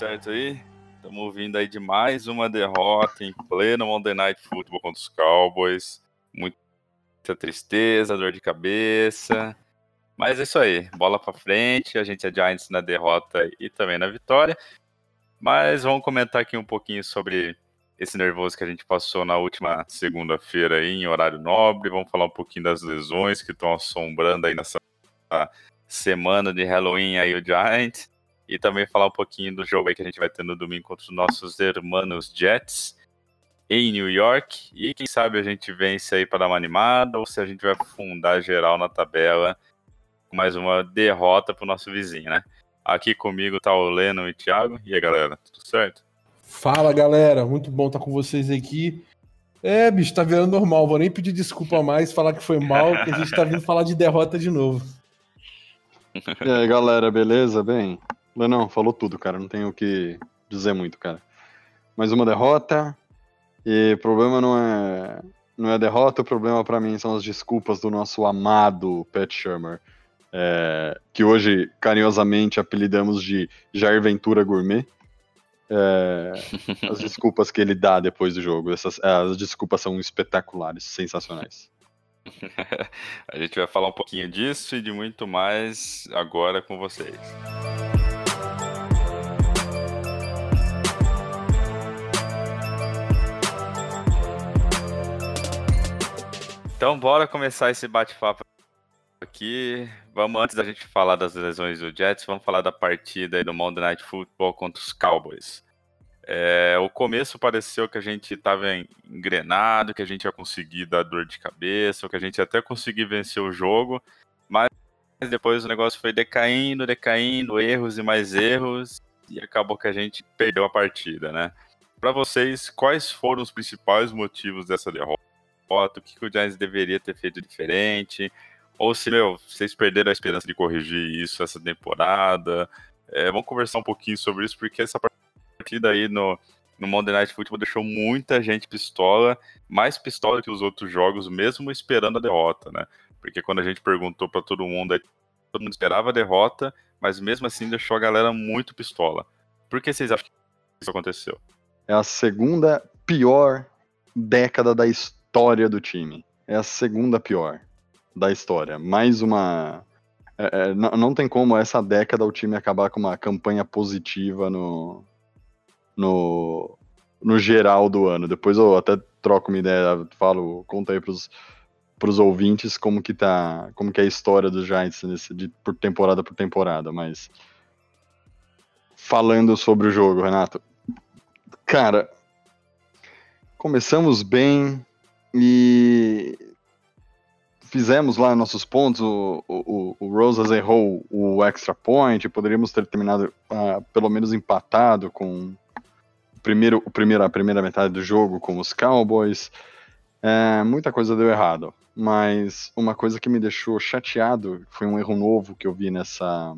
certo aí? Estamos vindo aí de mais uma derrota em pleno Monday Night Football contra os Cowboys. Muita tristeza, dor de cabeça. Mas é isso aí, bola pra frente. A gente é Giants na derrota e também na vitória. Mas vamos comentar aqui um pouquinho sobre esse nervoso que a gente passou na última segunda-feira aí em horário nobre. Vamos falar um pouquinho das lesões que estão assombrando aí nessa semana de Halloween aí o Giants. E também falar um pouquinho do jogo aí que a gente vai ter no domingo contra os nossos hermanos Jets em New York. E quem sabe a gente vence aí para dar uma animada ou se a gente vai fundar geral na tabela com mais uma derrota pro nosso vizinho, né? Aqui comigo tá o Leno e o Thiago. E aí, galera, tudo certo? Fala galera, muito bom estar com vocês aqui. É, bicho, tá virando normal. Vou nem pedir desculpa mais, falar que foi mal, que a gente tá vindo falar de derrota de novo. E aí, galera, beleza? Bem, Lenão, falou tudo, cara. Não tenho o que dizer muito, cara. Mais uma derrota. E o problema não é não é derrota, o problema para mim são as desculpas do nosso amado Pat Shermer, é, que hoje carinhosamente apelidamos de Jair Ventura Gourmet. É, as desculpas que ele dá depois do jogo, essas, as desculpas são espetaculares, sensacionais. a gente vai falar um pouquinho disso e de muito mais agora com vocês. Então, bora começar esse bate-papo aqui. Vamos, antes da gente falar das lesões do Jets, vamos falar da partida do Monday Night Football contra os Cowboys. É, o começo pareceu que a gente estava engrenado, que a gente ia conseguir dar dor de cabeça, que a gente ia até conseguir vencer o jogo, mas depois o negócio foi decaindo, decaindo, erros e mais erros, e acabou que a gente perdeu a partida, né? Para vocês, quais foram os principais motivos dessa derrota? O que, que o Giants deveria ter feito diferente? Ou se, meu, vocês perderam a esperança de corrigir isso essa temporada? É, vamos conversar um pouquinho sobre isso, porque essa partida aí no, no Monday Night Football deixou muita gente pistola, mais pistola que os outros jogos, mesmo esperando a derrota, né? Porque quando a gente perguntou para todo mundo, todo mundo esperava a derrota, mas mesmo assim deixou a galera muito pistola. Por que vocês acham que isso aconteceu? É a segunda pior década da história do time. É a segunda pior da história. Mais uma. É, é, não, não tem como essa década o time acabar com uma campanha positiva no, no, no geral do ano. Depois eu até troco uma ideia, falo, conta aí pros, pros ouvintes como que tá, como que é a história dos Giants nesse, de, por temporada por temporada, mas falando sobre o jogo, Renato. Cara, começamos bem e fizemos lá nossos pontos. O, o, o Rosas errou o extra point, poderíamos ter terminado uh, pelo menos empatado com o primeiro, o primeiro, a primeira metade do jogo com os Cowboys. É, muita coisa deu errado, mas uma coisa que me deixou chateado foi um erro novo que eu vi nessa.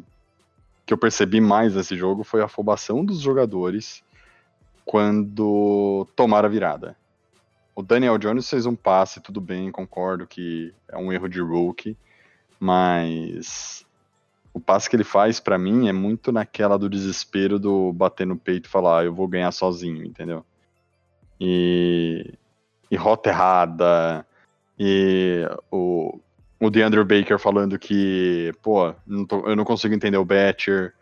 que eu percebi mais nesse jogo foi a afobação dos jogadores quando tomaram a virada. O Daniel Jones fez um passe, tudo bem, concordo que é um erro de rookie, mas o passe que ele faz para mim é muito naquela do desespero do bater no peito e falar, ah, eu vou ganhar sozinho, entendeu? E, e rota errada, e o, o DeAndre Baker falando que, pô, não tô, eu não consigo entender o Batcher,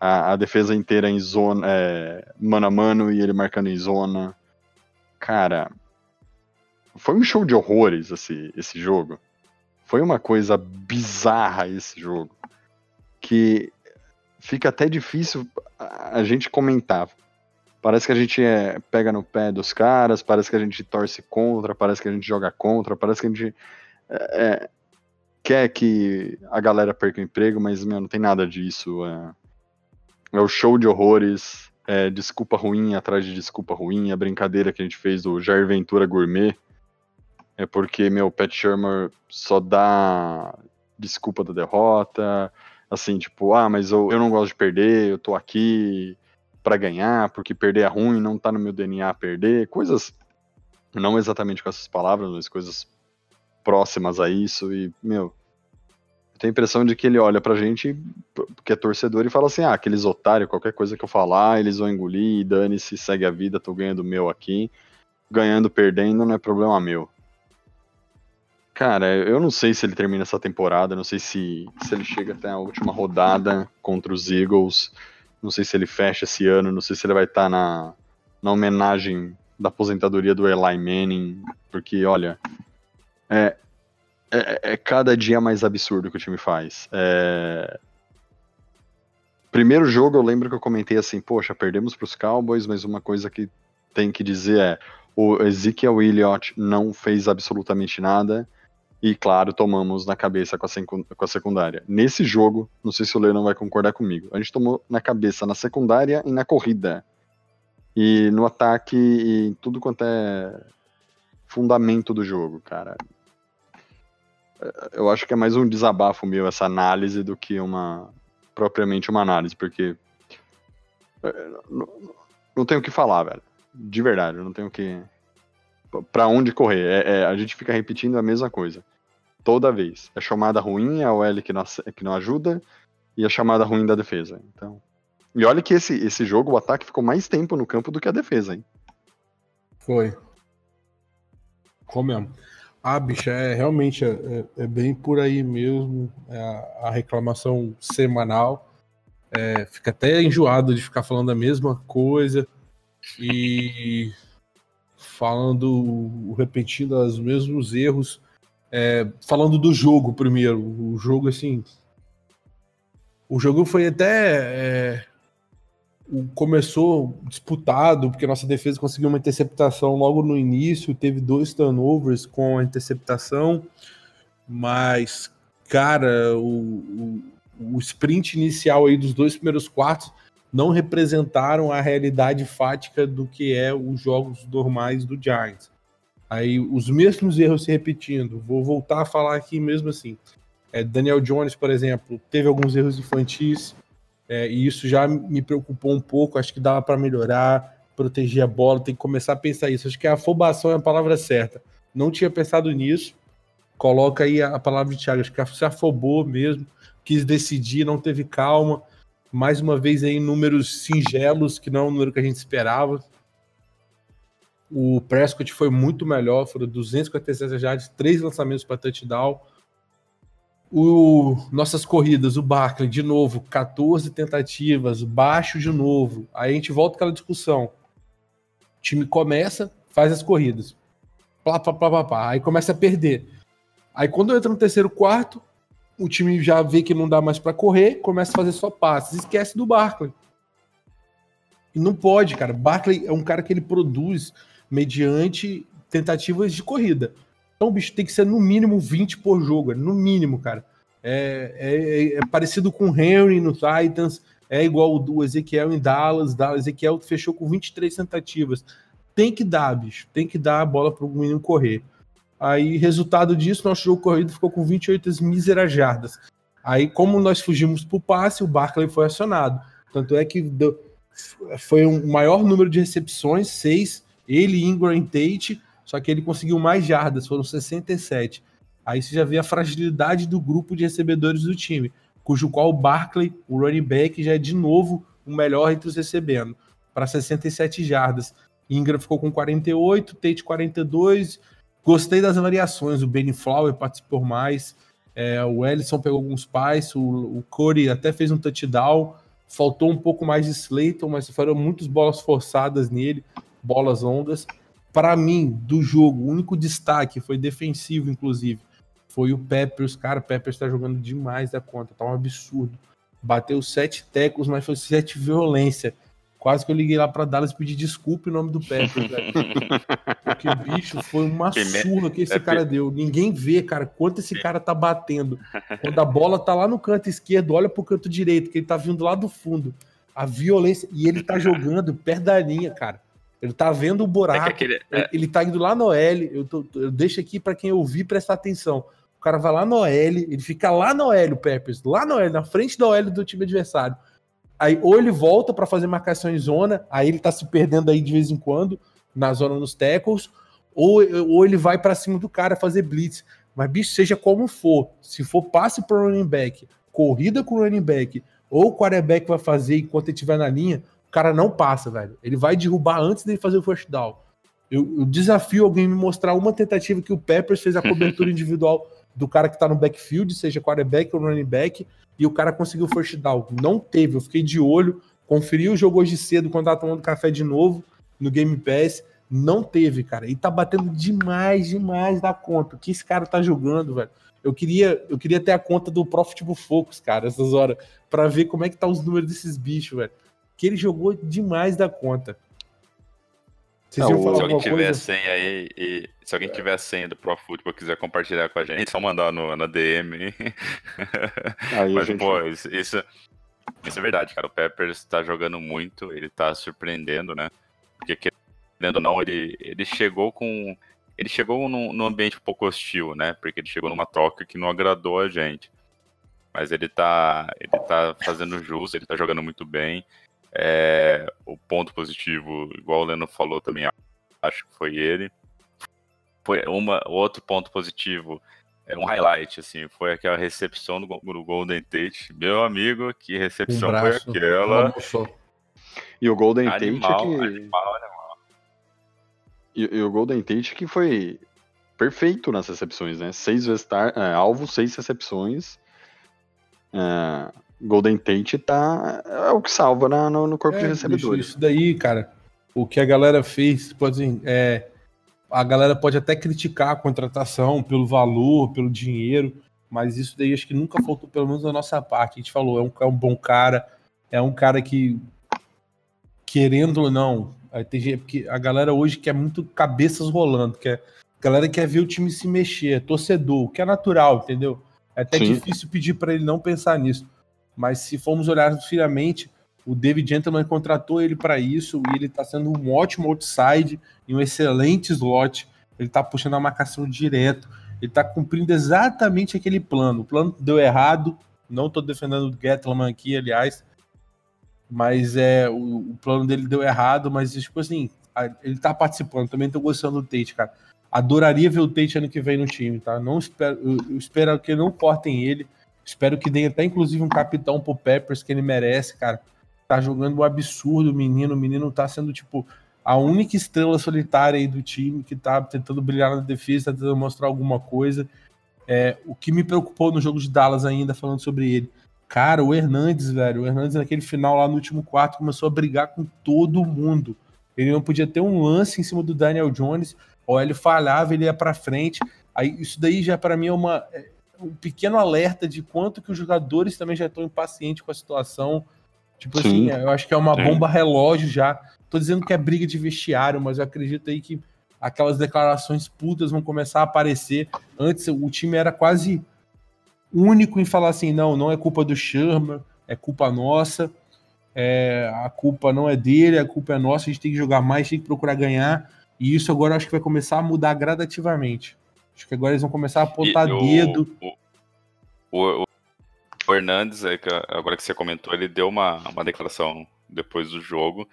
a, a defesa inteira em zona, é, mano a mano e ele marcando em zona. Cara, foi um show de horrores esse, esse jogo. Foi uma coisa bizarra esse jogo. Que fica até difícil a gente comentar. Parece que a gente é, pega no pé dos caras, parece que a gente torce contra, parece que a gente joga contra, parece que a gente é, é quer que a galera perca o emprego, mas meu, não tem nada disso. É, é o show de horrores. é, desculpa ruim atrás de desculpa ruim, a brincadeira que a gente fez do Jair Ventura Gourmet, é porque, meu, Pat Shermer só dá desculpa da derrota, assim, tipo, ah, mas eu, eu não gosto de perder, eu tô aqui para ganhar, porque perder é ruim, não tá no meu DNA perder, coisas, não exatamente com essas palavras, mas coisas próximas a isso, e, meu, eu tenho a impressão de que ele olha pra gente, que é torcedor, e fala assim: ah, aqueles otários, qualquer coisa que eu falar, eles vão engolir, dane-se, segue a vida, tô ganhando meu aqui. Ganhando, perdendo, não é problema meu. Cara, eu não sei se ele termina essa temporada, não sei se, se ele chega até a última rodada contra os Eagles, não sei se ele fecha esse ano, não sei se ele vai estar tá na, na homenagem da aposentadoria do Eli Manning, porque, olha, é, é, é, cada dia mais absurdo que o time faz. É... Primeiro jogo eu lembro que eu comentei assim, poxa, perdemos para os Cowboys, mas uma coisa que tem que dizer é o Ezekiel Elliott não fez absolutamente nada e, claro, tomamos na cabeça com a, secundária. Nesse jogo, não sei se o Leandro vai concordar comigo, a gente tomou na cabeça na secundária e na corrida. E no ataque e tudo quanto é fundamento do jogo, cara eu acho que é mais um desabafo meu essa análise do que uma propriamente uma análise, porque é, não, não tenho o que falar, velho. De verdade, eu não tenho que para onde correr. É, é, a gente fica repetindo a mesma coisa toda vez. A chamada ruim é o L que não, que não ajuda e a chamada ruim da defesa. Então, e olha que esse, esse jogo, o ataque ficou mais tempo no campo do que a defesa, hein? Foi. Ficou mesmo. Ah, bicha, é realmente é, é, é bem por aí mesmo. É a, a, reclamação semanal. É, fica até enjoado de ficar falando a mesma coisa e falando, repetindo os mesmos erros. É, falando do jogo primeiro. O jogo, assim. O jogo foi até é, começou disputado, porque nossa defesa conseguiu uma interceptação logo no início, teve dois turnovers com a interceptação, mas, cara, o, o, o sprint inicial aí dos dois primeiros quartos não representaram a realidade fática do que é os jogos normais do Giants. Aí os mesmos erros se repetindo. Vou voltar a falar aqui mesmo assim. É, Daniel Jones, por exemplo, teve alguns erros infantis. É, e isso já me preocupou um pouco. Acho que dava para melhorar, proteger a bola. Tem que começar a pensar isso. Acho que a afobação é a palavra certa. Não tinha pensado nisso. Coloca aí a, palavra de Thiago. Acho que se afobou mesmo. Quis decidir, não teve calma. Mais uma vez aí, números singelos, que não é o número que a gente esperava. O Prescott foi muito melhor, foram 257 yards, três lançamentos para touchdown. O, nossas corridas, o Barkley, de novo, 14 tentativas, baixo de novo. Aí a gente volta aquela discussão. O time começa, faz as corridas. Plá, plá, plá, plá, plá. Aí começa a perder. Aí quando entra no terceiro quarto, o time já vê que não dá mais para correr, começa a fazer só passes. Esquece do Barkley. E não pode, cara. Barkley é um cara que ele produz mediante tentativas de corrida. Então, bicho, tem que ser no mínimo 20 por jogo, no mínimo, cara. É, é, é parecido com o Henry no Titans, é igual o Ezequiel em Dallas. Dallas Ezequiel fechou com 23 tentativas. Tem que dar, bicho. Tem que dar a bola para o menino correr. Aí, resultado disso, nosso jogo corrido ficou com 28 míseras jardas. Aí, como nós fugimos para o passe, o Barkley foi acionado. Tanto é que deu, foi um maior número de recepções, seis. Ele, Ingram Tate só que ele conseguiu mais jardas, foram 67. Aí você já vê a fragilidade do grupo de recebedores do time, cujo qual o Barkley, o running back, já é de novo o melhor entre os recebendo, para 67 jardas. Ingram ficou com 48, Tate 42. Gostei das variações, o Benny Flower participou mais, é, o Ellison pegou alguns pais, o, o Corey até fez um touchdown. Faltou um pouco mais de Slayton, mas foram muitas bolas forçadas nele, bolas ondas para mim, do jogo, o único destaque foi defensivo, inclusive. Foi o Peppers. Cara, o Peppers tá jogando demais da conta, tá um absurdo. Bateu sete tecos, mas foi sete violência. Quase que eu liguei lá para Dallas pedir desculpa em nome do Peppers, velho. Porque, bicho, foi uma surra que esse é cara deu. Ninguém vê, cara, quanto esse cara tá batendo. Quando a bola tá lá no canto esquerdo, olha pro canto direito, que ele tá vindo lá do fundo. A violência. E ele tá jogando perto da linha, cara. Ele tá vendo o É buraco. que aquele, Ele- Ele tá indo lá no L. Eu, tô- eu deixo aqui pra quem ouvir prestar atenção. O cara vai lá no L, ele fica lá no L, o Peppers, lá no L, na frente do L do time adversário. Aí, ou ele volta pra fazer marcação em zona, aí ele tá se perdendo aí de vez em quando, na zona nos tackles, ou, ou ele vai pra cima do cara fazer blitz. Mas, bicho, seja como for, se for passe pro running back, corrida com o running back, ou o quarterback vai fazer enquanto ele estiver na linha, o cara não passa, velho. Ele vai derrubar antes dele fazer o first down. Eu, eu desafio alguém me mostrar uma tentativa que o Peppers fez a cobertura individual do cara que tá no backfield, seja quarterback ou running back, e o cara conseguiu first down. Não teve, eu fiquei de olho, conferi o jogo hoje cedo quando tava tomando café de novo no Game Pass. Não teve, cara. E tá batendo demais, demais da conta. O que esse cara tá jogando, velho? Eu queria, eu queria ter a conta do Profitable Focus, cara, essas horas, pra ver como é que tá os números desses bichos, velho. Que ele jogou demais da conta. Vocês iam o- falar Se alguém tiver senha aí, e se alguém tiver a senha do Pro Football e quiser compartilhar com a gente, é só mandar no, na DM. Aí Mas, gente- pô, isso, isso, isso é verdade, cara. O Peppers tá jogando muito, ele tá surpreendendo, né? Porque, querendo ou não, ele, ele chegou com. Ele chegou num, num ambiente um pouco hostil, né? Porque ele chegou numa troca que não agradou a gente. Mas ele tá, ele tá fazendo jus, ele tá jogando muito bem. É, o ponto positivo, igual o Leno falou também, acho que foi ele. Foi uma, outro ponto positivo, é um highlight, assim, foi aquela recepção do, do Golden Tate. Meu amigo, que Um recepção braço, foi aquela? E o Golden Tate Animal, que. animal, animal. E, e o Golden Tate que foi perfeito nas recepções, né? Seis vezes tar, é, alvo, seis recepções. É, Golden Tate tá. É o que salva na- no, no corpo de É, bicho, recebedores. isso daí, cara, o que a galera fez, pode assim, é, a galera pode até criticar a contratação pelo valor, pelo dinheiro, mas isso daí acho que nunca faltou, pelo menos da nossa parte. A gente falou, é um, é um bom cara, é um cara que, querendo ou não, tem gente, porque a galera hoje quer muito cabeças rolando, quer, a galera quer ver o time se mexer, é torcedor, o que é natural, entendeu? É até Sim. difícil pedir para ele não pensar nisso. Mas se formos olhar friamente, o David Gentleman contratou ele para isso e ele tá sendo um ótimo outside e um excelente slot. Ele tá puxando a marcação direto. Ele tá cumprindo exatamente aquele plano. O plano deu errado. Não tô defendendo o Gettleman aqui, aliás. Mas é o, o plano dele deu errado, mas tipo assim, a- ele tá participando. Também tô gostando do Tate, cara. Adoraria ver o Tate ano que vem no time, tá? Não espero, eu, eu espero que não cortem ele. Espero que deem até inclusive um capitão pro Peppers que ele merece, cara. Tá jogando um absurdo o menino. O menino tá sendo, tipo, a única estrela solitária aí do time que tá tentando brilhar na defesa, tá tentando mostrar alguma coisa. É, o que me preocupou no jogo de Dallas ainda, falando sobre ele. Cara, o Hernandes, velho, o Hernandes naquele final lá no último quarto começou a brigar com todo mundo. Ele não podia ter um lance em cima do Daniel Jones, ou ele falhava, ele ia pra frente. Aí isso daí já para mim é uma é um pequeno alerta de quanto que os jogadores também já estão impacientes com a situação. Tipo Sim. assim, eu acho que é uma Sim. bomba relógio já. Tô dizendo que é briga de vestiário, mas eu acredito aí que aquelas declarações putas vão começar a aparecer. Antes o time era quase único em falar assim, não, não é culpa do Sherman, é culpa nossa. É, a culpa não é dele, a culpa é nossa, a gente tem que jogar mais, tem que procurar ganhar. E isso agora eu acho que vai começar a mudar gradativamente. Acho que agora eles vão começar a apontar E o- dedo. O, o, o- Hernandes, é agora que você comentou, ele deu uma, uma declaração depois do jogo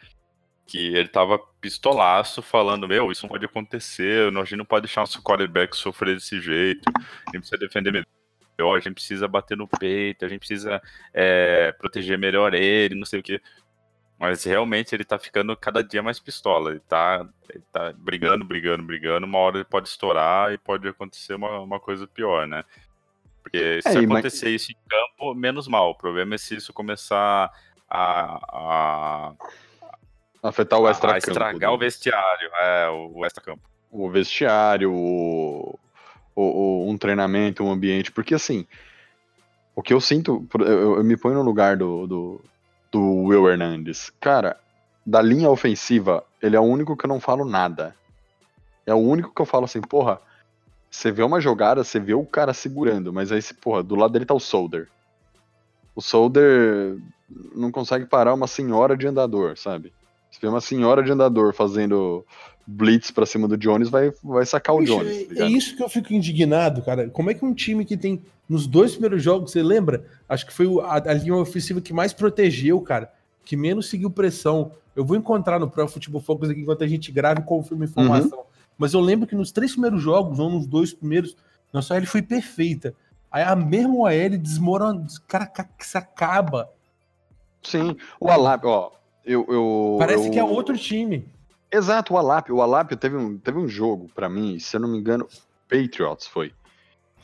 que ele tava pistolaço falando, meu, isso não pode acontecer, a gente não pode deixar nosso quarterback sofrer desse jeito, a gente precisa defender melhor, a gente precisa bater no peito, a gente precisa é, proteger melhor ele, não sei o que. Mas realmente ele tá ficando cada dia mais pistola. Ele tá, ele tá brigando, brigando, brigando. Uma hora ele pode estourar e pode acontecer uma, uma coisa pior, né? Porque se É, e mas- acontecer isso em campo, menos mal. O problema é se isso começar a, a, Afetar o a extra estragar o vestiário, é, o, extra-campo. o vestiário, o, o- o- um treinamento, um ambiente, porque assim, o que eu sinto, eu, eu- eu me ponho no lugar do, do, do Will Hernandes. Cara, da linha ofensiva, ele é o único que eu não falo nada. É o único que eu falo assim, porra, você vê uma jogada, você vê o cara segurando, mas aí, porra, do lado dele tá o Solder. O Solder não consegue parar uma senhora de andador, sabe? Se vê uma senhora de andador fazendo blitz pra cima do Jones, vai, vai sacar o Jones. tá é, isso que eu fico indignado, cara. Como é que um time que tem nos dois primeiros jogos, você lembra? Acho que foi a, a linha ofensiva que mais protegeu, cara, que menos seguiu pressão. Eu vou encontrar no Pro Football Focus aqui enquanto a gente grava e confirma a informação. Mas eu lembro que nos três primeiros jogos, ou nos dois primeiros, nossa OL foi perfeita. Aí a mesma OL desmorona, cara, ca- se acaba. Sim, o Alap, ó. Eu, eu, Parece eu- que é outro time. Exato, o Alap. O Alap teve um, teve um jogo, pra mim, se eu não me engano, Patriots foi.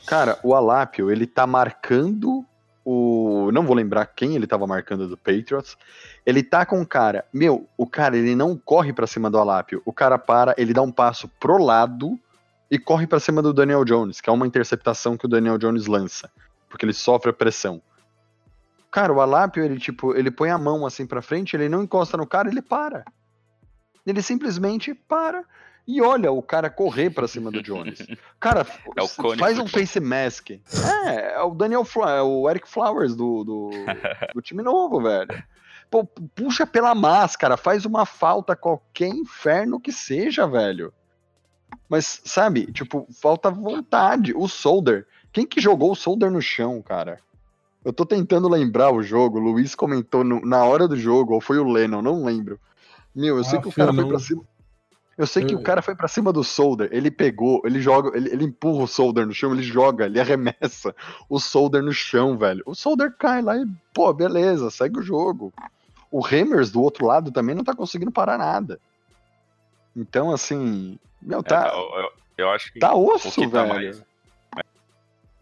Cara, o Alápio, ele tá marcando o. Não vou lembrar quem ele tava marcando do Patriots. Ele tá com o cara. Meu, o cara, ele não corre pra cima do Alápio. O cara para, ele dá um passo pro lado e corre pra cima do Daniel Jones, que é uma interceptação que o Daniel Jones lança. Porque ele sofre a pressão. Cara, o Alápio, ele tipo, ele põe a mão assim pra frente, ele não encosta no cara, ele para. Ele simplesmente para e olha o cara correr pra cima do Jones. Cara, É faz um face mask. É, é o Daniel Fla é o Eric Flowers do, do, do time novo, velho. Pô, puxa pela máscara, faz uma falta qualquer inferno que seja, velho. Mas, sabe, tipo, falta vontade. O Solder. Quem que jogou o Solder no chão, cara? Eu tô tentando lembrar o jogo. O Luiz comentou no- na hora do jogo, ou foi o Lennon, não lembro. Meu, eu sei Ah, que o cara o foi não. pra cima. Eu sei que o cara foi pra cima do Solder, ele pegou, ele joga, ele, ele empurra o Solder no chão, ele joga, ele arremessa o Solder no chão, velho. O Solder cai lá e, pô, beleza, segue o jogo. O Hammers do outro lado também não tá conseguindo parar nada. Então, assim, meu, É, tá, eu, eu- eu acho que tá o osso, que tá velho. mais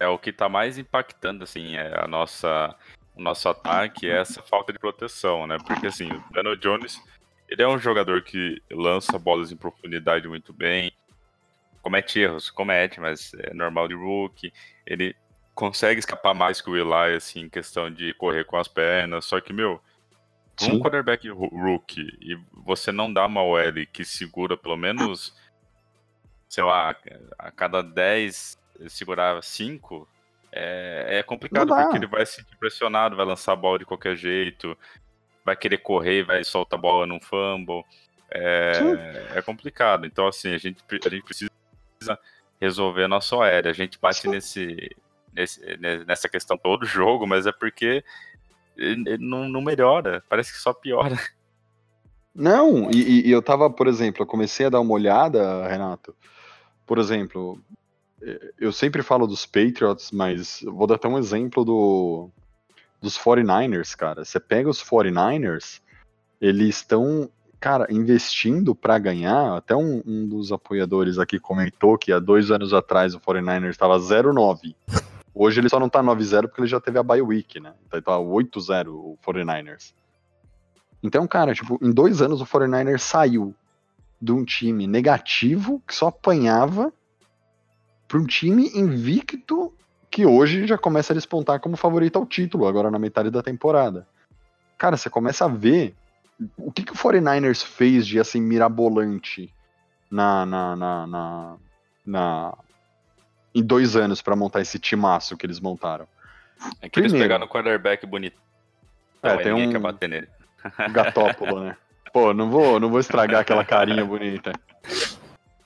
é o que tá mais impactando assim é a nossa o nosso ataque é essa falta de proteção, né? Porque assim, o Daniel Jones, ele é um jogador que lança bolas em profundidade muito bem, comete erros, comete, mas é normal de rookie. Ele consegue escapar mais que o Eli assim, em questão de correr com as pernas, só que meu, pra um Sim. quarterback rookie e você não dá uma OL que segura pelo menos sei lá, a cada 10 ele segurar 5, é, é complicado, porque ele vai se sentir pressionado, vai lançar a bola de qualquer jeito, vai querer correr, vai soltar a bola num fumble. É, é complicado. Então, assim, a gente, a gente precisa resolver a nossa OL. A gente bate nesse, nesse, ne- nessa questão todo jogo, mas é porque ele não, não melhora, parece que só piora. Não, e, e- eu tava, por exemplo, eu comecei a dar uma olhada, Renato. Por exemplo, eh, eu sempre falo dos Patriots, mas vou dar até um exemplo do, dos 49ers, cara. Você pega os 49ers, eles estão, cara, investindo pra ganhar. Até um, um dos apoiadores aqui comentou que há dois anos atrás o 49ers estava 0-9. Hoje ele só não tá 9-0 porque ele já teve a bye week, né? Então tá 8-0 o 49ers. Então, cara, tipo, em dois anos o 49ers saiu de um time negativo que só apanhava para um time invicto que hoje já começa a despontar como favorito ao título, agora na metade da temporada. Cara, você começa a ver o que, que o 49ers fez de assim mirabolante na, na, na, na, na- em dois anos para montar esse timaço que eles montaram. É que eles Primeiro. pegaram o quarterback bonito. É, Então, tem um- quer bater nele. Gatópolo, né? Pô, não vou, não vou estragar aquela carinha bonita.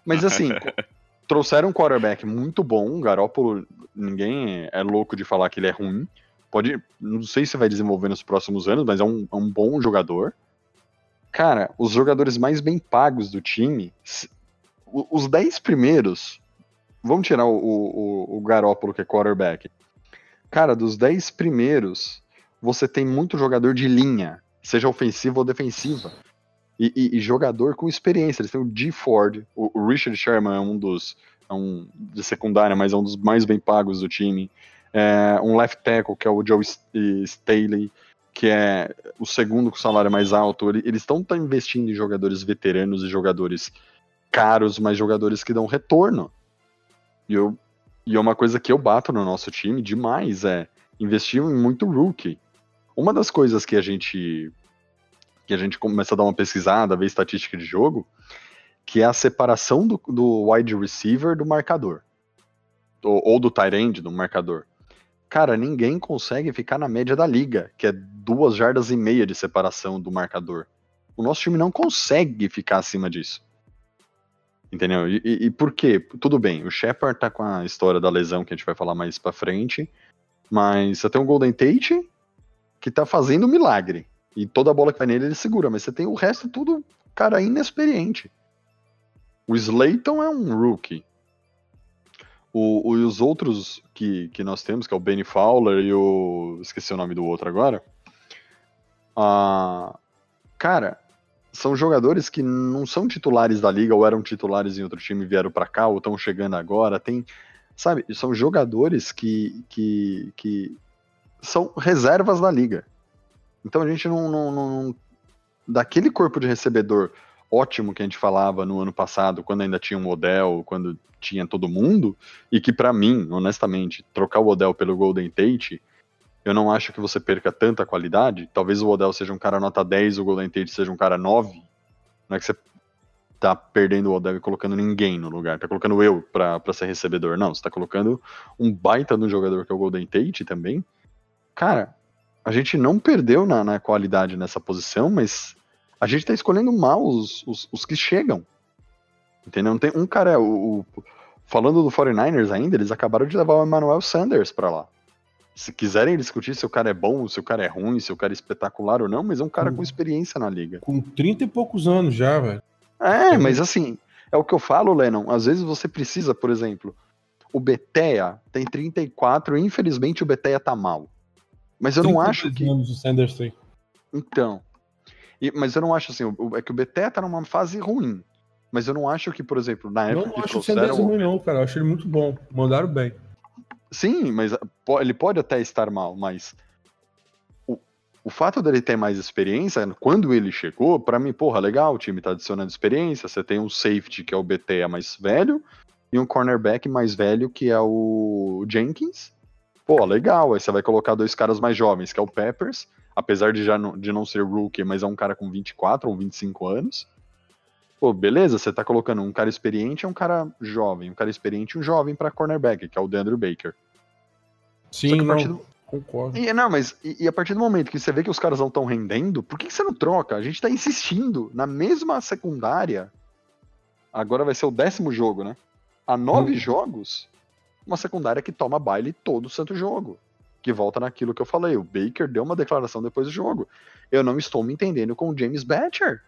Mas assim, trouxeram um quarterback muito bom, Garópolo, ninguém é louco de falar que ele é ruim. Pode, não sei se vai desenvolver nos próximos anos, mas é um, é um bom jogador. Cara, os jogadores mais bem pagos do time, os 10 primeiros, vamos tirar o, o, o Garópolo, que é quarterback. Cara, dos 10 primeiros, você tem muito jogador de linha, seja ofensiva ou defensiva. E, e- e jogador com experiência. Eles têm o D. Ford, o, o Richard Sherman é um dos. É um de secundária, mas é um dos mais bem pagos do time. É, um left tackle, que é o Joe Staley, que é o segundo com salário mais alto. Ele- Eles estão investindo em jogadores veteranos e jogadores caros, mas jogadores que dão retorno. E, eu, e é uma coisa que eu bato no nosso time demais, é investir em muito rookie. Uma das coisas que a gente que a gente começa a dar uma pesquisada, ver estatística de jogo, que é a separação do, do wide receiver do marcador. Ou, ou do tight end do marcador. cara, ninguém consegue ficar na média da liga, que é duas jardas e meia de separação do marcador. O nosso time não consegue ficar acima disso. Entendeu? E, e, e por quê? Tudo bem, o Shepard tá com a história da lesão que a gente vai falar mais pra frente, mas você tem o Golden Tate que tá fazendo milagre. E toda bola que vai nele ele segura, mas você tem o resto tudo, cara, inexperiente. O Slayton é um rookie. O, o, os outros que, que nós temos, que é o Benny Fowler e o. Esqueci o nome do outro agora. Ah, cara, são jogadores que não são titulares da liga ou eram titulares em outro time e vieram para cá ou estão chegando agora. Tem, sabe, são jogadores que, que, que são reservas da liga. Então a gente não, não, não, daquele corpo de recebedor ótimo que a gente falava no ano passado, quando ainda tinha um Odell, quando tinha todo mundo, e que para mim, honestamente, trocar o Odell pelo Golden Tate, eu não acho que você perca tanta qualidade. Talvez o Odell seja um cara nota 10, o Golden Tate seja um cara 9. Não é que você tá perdendo o Odell e colocando ninguém no lugar, tá colocando eu pra, pra ser recebedor. Não, você tá colocando um baita no jogador que é o Golden Tate também. Cara, a gente não perdeu na, na qualidade nessa posição, mas a gente tá escolhendo mal os, os, os que chegam. Entendeu? Não tem um cara. O, o, falando do 49ers ainda, eles acabaram de levar o Emmanuel Sanders para lá. Se quiserem discutir se o cara é bom, se o cara é ruim, se o cara é espetacular ou não, mas é um cara com experiência na liga. Com 30 e poucos anos já, velho. É, mas assim, é o que eu falo, Lennon. Às vezes você precisa, por exemplo, o Betea tem 34 e infelizmente o Betea tá mal. Mas eu não acho que. Anos o Sanders tem. Então. E, mas eu não acho assim, é que o Betea tá numa fase ruim. Mas eu não acho que, por exemplo, na época. Eu não acho o Sanders ruim, não, cara. Eu acho ele muito bom. Mandaram bem. Sim, mas ele pode até estar mal, mas o, o fato dele ter mais experiência, quando ele chegou, para mim, porra, legal, o time tá adicionando experiência, você tem um safety que é o BT mais velho, e um cornerback mais velho que é o Jenkins. Pô, legal, aí você vai colocar dois caras mais jovens, que é o Peppers, apesar de já não, de não ser rookie, mas é um cara com 24 ou 25 anos. Pô, beleza, você tá colocando um cara experiente e um cara jovem, um cara experiente e um jovem para cornerback, que é o Deandre Baker. Sim, não, do... concordo. E, não, mas e, e, a partir do momento que você vê que os caras não estão rendendo, por que, que, você não troca? A gente tá insistindo na mesma secundária. Agora vai ser o décimo jogo, né? Há nove hum. jogos, uma secundária que toma baile todo o santo jogo. Que volta naquilo que eu falei. O Baker deu uma declaração depois do jogo. Eu não estou me entendendo com o James Batcher.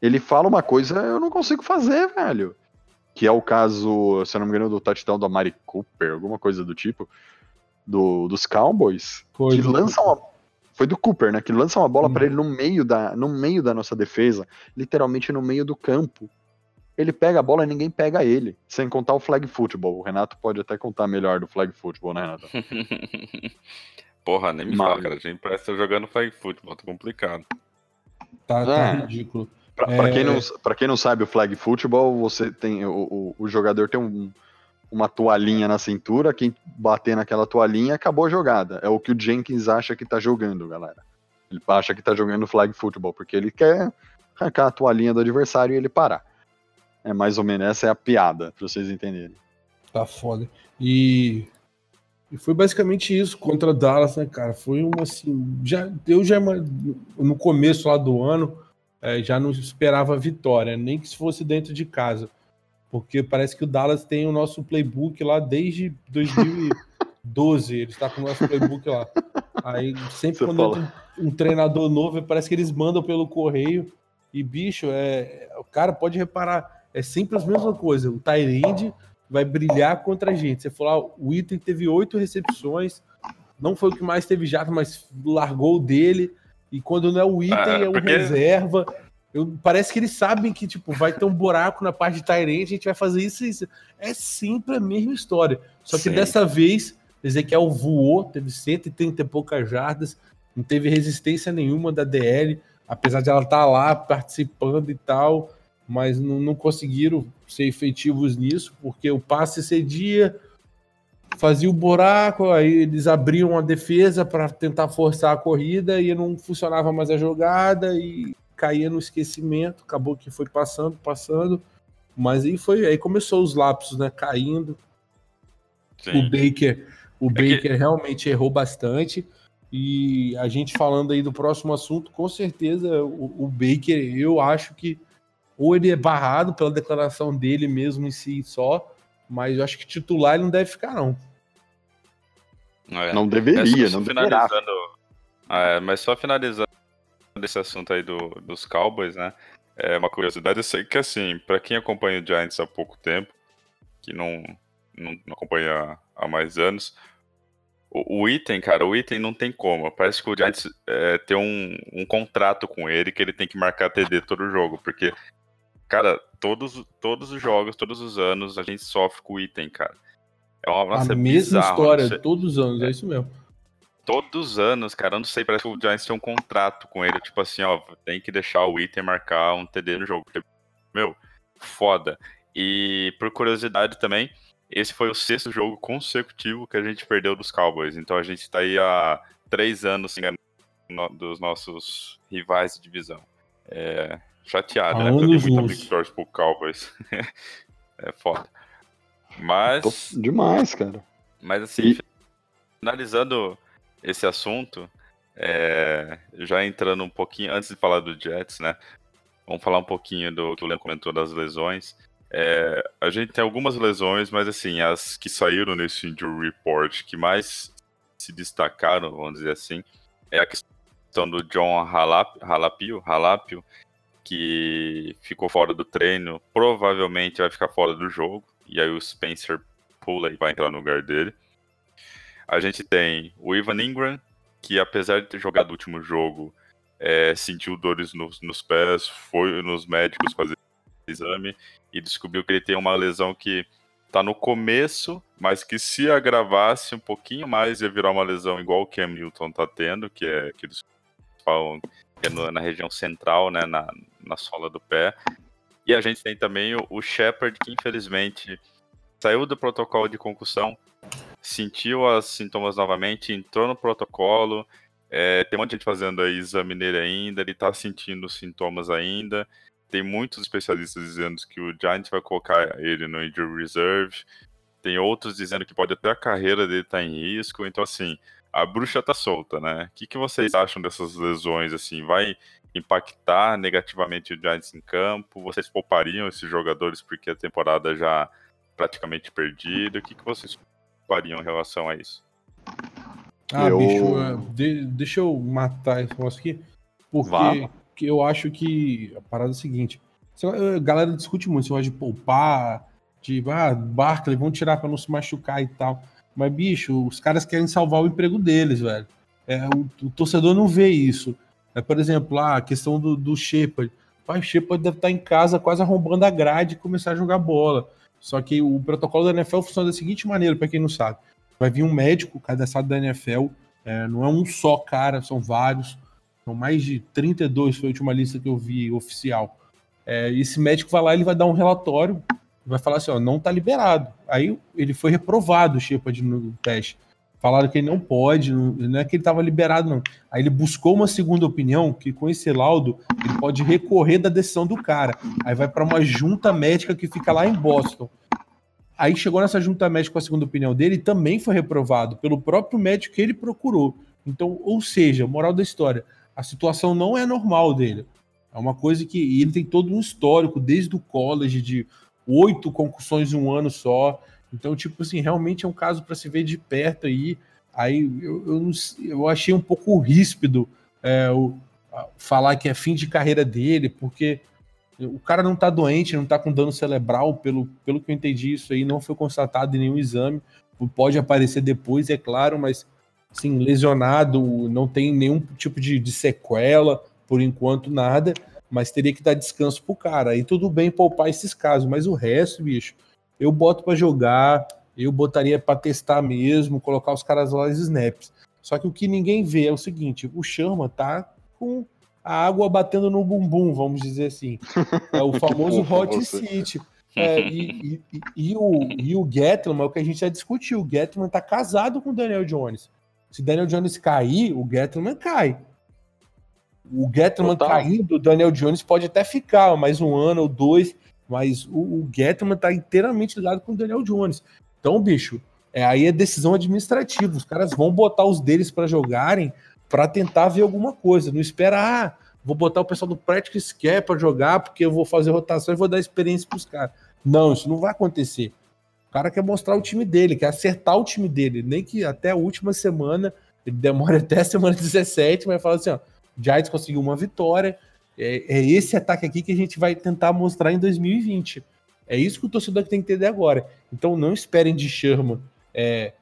Ele fala uma coisa, eu não consigo fazer, velho. Que é o caso, se eu não me engano, do touchdown da Mari Cooper, alguma coisa do tipo do, dos Cowboys, Foi que lança uma, foi do Cooper, né? Que lança uma bola hum. para ele no meio da no meio da nossa defesa, literalmente no meio do campo. Ele pega a bola e ninguém pega ele, sem contar o flag football. O Renato pode até contar melhor do flag football, né, Renato? Porra, nem me Mas... fala, cara. A gente parece estar jogando flag football, tá complicado. Tá, tá é. ridículo. Pra, é... pra, quem não, pra quem não sabe o flag football, você tem. O, o, o jogador tem um, uma toalhinha na cintura, quem bater naquela toalhinha acabou a jogada. É o que o Jenkins acha que tá jogando, galera. Ele acha que tá jogando flag football, porque ele quer arrancar a toalhinha do adversário e ele parar. É mais ou menos, essa é a piada, pra vocês entenderem. Tá foda. E, e foi basicamente isso contra Dallas, né, cara? Foi uma assim. Já, eu já no começo lá do ano é, já não esperava vitória, nem que se fosse dentro de casa porque parece que o Dallas tem o nosso playbook lá desde 2012. ele está com o nosso playbook lá. Aí sempre Você quando entra um, um, treinador novo, parece que eles mandam pelo correio. E bicho, é, o cara pode reparar, é sempre a mesma coisa. O Tyrande vai brilhar contra a gente. Você falou, ah, o Item teve oito recepções, não foi o que mais teve jato, mas largou dele. E quando não é o Item, ah, é o porque... reserva. Eu, parece que eles sabem que, tipo, vai ter um buraco na parte de Tyrande, a gente vai fazer isso e isso. É sempre a mesma história. Só que Sim. dessa vez, Ezequiel voou, teve 130 e poucas jardas, não teve resistência nenhuma da DL, apesar de ela estar tá lá participando e tal, mas não, não conseguiram ser efetivos nisso, porque o passe cedia, fazia o buraco, aí eles abriam a defesa para tentar forçar a corrida e não funcionava mais a jogada e caía no esquecimento, acabou que foi passando, passando, mas aí foi, aí começou os lapsos, né, caindo. Sim. O Baker O É que- Baker realmente errou bastante. E a gente falando aí do próximo assunto, com certeza o, o Baker, eu acho que ou ele é barrado pela declaração dele mesmo em si só, mas eu acho que titular ele não deve ficar, não. É. Não É, deveria, só não finalizando, é, mas só finalizando esse assunto aí do, dos Cowboys, né? É uma curiosidade, eu sei que assim, pra quem acompanha o Giants há pouco tempo, que não, não, não acompanha há mais anos, o, o item, cara, o item não tem como. Parece que o Giants é, tem um, um contrato com ele que ele tem que marcar TD todo jogo, porque, cara, todos, todos os jogos, todos os anos, a gente sofre com o item, cara. É uma nossa, a é mesma bizarro, história, sei- todos os anos, é isso mesmo. todos os anos, cara, eu não sei, parece que o Giants tem um contrato com ele, tipo assim, ó, tem que deixar o item marcar um TD no jogo. Meu, foda. E por curiosidade também, esse foi o sexto jogo consecutivo que a gente perdeu dos Cowboys. Então a gente tá aí há três anos sem ganhar no- dos nossos rivais de divisão. É, chateado, Há né? Eu luz. amigo que torce pro Cowboys. é foda. Mas. Tô- Demais, cara. Mas assim, E- finalizando esse assunto, é, já entrando um pouquinho, antes de falar do Jets, né? Vamos falar um pouquinho do que o Leandro comentou das lesões. É, a gente tem algumas lesões, mas assim, as que saíram nesse injury report que mais se destacaram, vamos dizer assim, é a questão do John Halap, Halapio, Halapio, que ficou fora do treino, provavelmente vai ficar fora do jogo, e aí o Spencer Pulley vai entrar no lugar dele. A gente tem o Ivan Ingram, que apesar de ter jogado o último jogo, é, sentiu dores nos, nos pés, foi nos médicos fazer exame e descobriu que ele tem uma lesão que tá no começo, mas que se agravasse um pouquinho mais ia virar uma lesão igual o Cam Newton tá tendo, que é que eles falam que é no- na região central, né, na, na sola do pé. E a gente tem também o, o Shepard, que infelizmente saiu do protocolo de concussão, sentiu os sintomas novamente, entrou no protocolo. é, tem um monte de gente fazendo aí exame nele ainda, ele tá sentindo os sintomas ainda. Tem muitos especialistas dizendo que o Giants vai colocar ele no injury reserve. Tem outros dizendo que pode até a carreira dele estar em risco. Então, assim, a bruxa tá solta, né? O que, que vocês acham dessas lesões? Assim, vai impactar negativamente o Giants em campo? Vocês poupariam esses jogadores porque a temporada já praticamente perdida? O que, que vocês fariam em relação a isso? Ah, Eu- bicho, é, de- deixa eu matar esse negócio aqui, porque Vá. eu acho que a parada é a seguinte: esse negócio- a galera discute muito, você gosta de poupar, de ah, Barkley, vão tirar pra não se machucar e tal. Mas, bicho, os caras querem salvar o emprego deles, velho. É, o, o torcedor não vê isso. É, por exemplo, ah, a questão do, do Shepard. Pai, o Shepard deve estar em casa quase arrombando a grade e começar a jogar bola. Só que o protocolo da NFL funciona da seguinte maneira, pra quem não sabe. Vai vir um médico cadastrado da NFL, é, não é um só cara, são vários. São mais de 32, foi a última lista que eu vi oficial. É, esse médico vai lá, ele vai dar um relatório, vai falar assim, ó, não tá liberado. Aí ele foi reprovado, o Shepard, no teste. Falaram que ele não pode, não, é que ele estava liberado, não. Aí ele buscou uma segunda opinião, que com esse laudo, ele pode recorrer da decisão do cara. Aí vai para uma junta médica que fica lá em Boston. Aí chegou nessa junta médica com a segunda opinião dele e também foi reprovado pelo próprio médico que ele procurou. Então, ou seja, moral da história, a situação não é normal dele. É uma coisa que ele tem todo um histórico desde o college de oito concussões em um ano só. Então, tipo assim, realmente é um caso para se ver de perto aí. Aí eu, eu, eu achei um pouco ríspido é, o, a- falar que é fim de carreira dele, porque o cara não tá doente, não tá com dano cerebral, pelo, pelo que eu entendi, isso aí não foi constatado em nenhum exame. Pode aparecer depois, é claro, mas assim, lesionado, não tem nenhum tipo de, de sequela, por enquanto, nada, mas teria que dar descanso pro cara. Aí tudo bem poupar esses casos, mas o resto, bicho, eu boto pra jogar, eu botaria pra testar mesmo, colocar os caras lá os snaps. Só que o que ninguém vê é o seguinte: o Chama tá com a água batendo no bumbum, vamos dizer assim. É o famoso hot seat. É, e, e- e- o, e o Gettleman é o que a gente já discutiu. O Gettleman tá casado com o Daniel Jones. Se Daniel Jones cair, o Gettleman cai. O Total. caindo, o Daniel Jones pode até ficar mais um ano ou dois, mas o, o Gettleman tá inteiramente ligado com o Daniel Jones. Então, bicho, É, aí é decisão administrativa. Os caras vão botar os deles para jogarem para tentar ver alguma coisa. Não espera, ah, vou botar o pessoal do Practice Care para jogar porque eu vou fazer rotação e vou dar experiência para os caras. Não, isso não vai acontecer. O cara quer mostrar o time dele, quer acertar o time dele. Nem que até a última semana, ele demora até a semana 17, mas fala assim: ó, Giants conseguiu uma vitória. É, é, esse ataque aqui que a gente vai tentar mostrar em 2020. É isso que o torcedor tem que entender agora. Então não esperem de Sherman. É,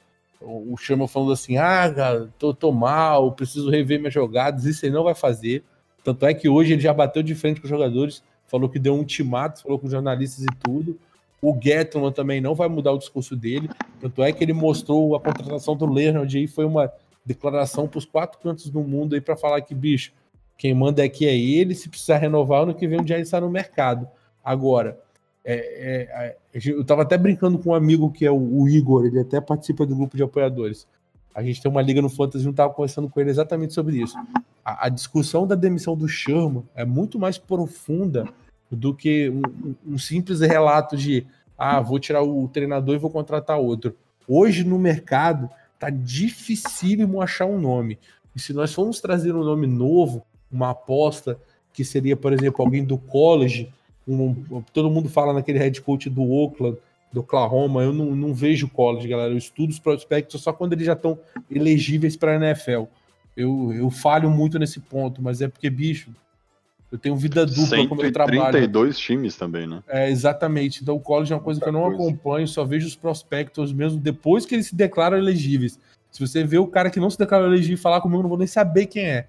o Sherman falando assim: ah, tô, tô mal, preciso rever minhas jogadas. Isso ele não vai fazer. Tanto é que hoje ele já bateu de frente com os jogadores, falou que deu um ultimato, falou com jornalistas e tudo. O Gettleman também não vai mudar o discurso dele. Tanto é que ele mostrou a contratação do Leonard aí, foi uma declaração para os quatro cantos do mundo aí para falar que, bicho, quem manda aqui é ele, se precisar renovar, ano que vem o Giants está no mercado. Agora, é, é, é eu estava até brincando com um amigo que é o, o, Igor, ele até participa do grupo de apoiadores. A gente tem uma liga no Fantasy e estava conversando com ele exatamente sobre isso. A, a, discussão da demissão do Sherman é muito mais profunda do que um, um simples relato de ah, vou tirar o treinador e vou contratar outro. Hoje no mercado tá dificílimo achar um nome. E se nós formos trazer um nome novo, uma aposta que seria, por exemplo, alguém do college, um, todo mundo fala naquele head coach do Oakland, do Oklahoma, eu não, não vejo college, galera. Eu estudo os prospectos só quando eles já estão elegíveis para a NFL. Eu, eu falho muito nesse ponto, mas é porque, bicho, eu tenho vida dupla como eu trabalho. 32 times também, né? É, exatamente. Então o college é uma coisa que eu não acompanho, só vejo os prospectos mesmo depois que eles se declaram elegíveis. Se você vê o cara que não se declarou elegível falar comigo, eu não vou nem saber quem é.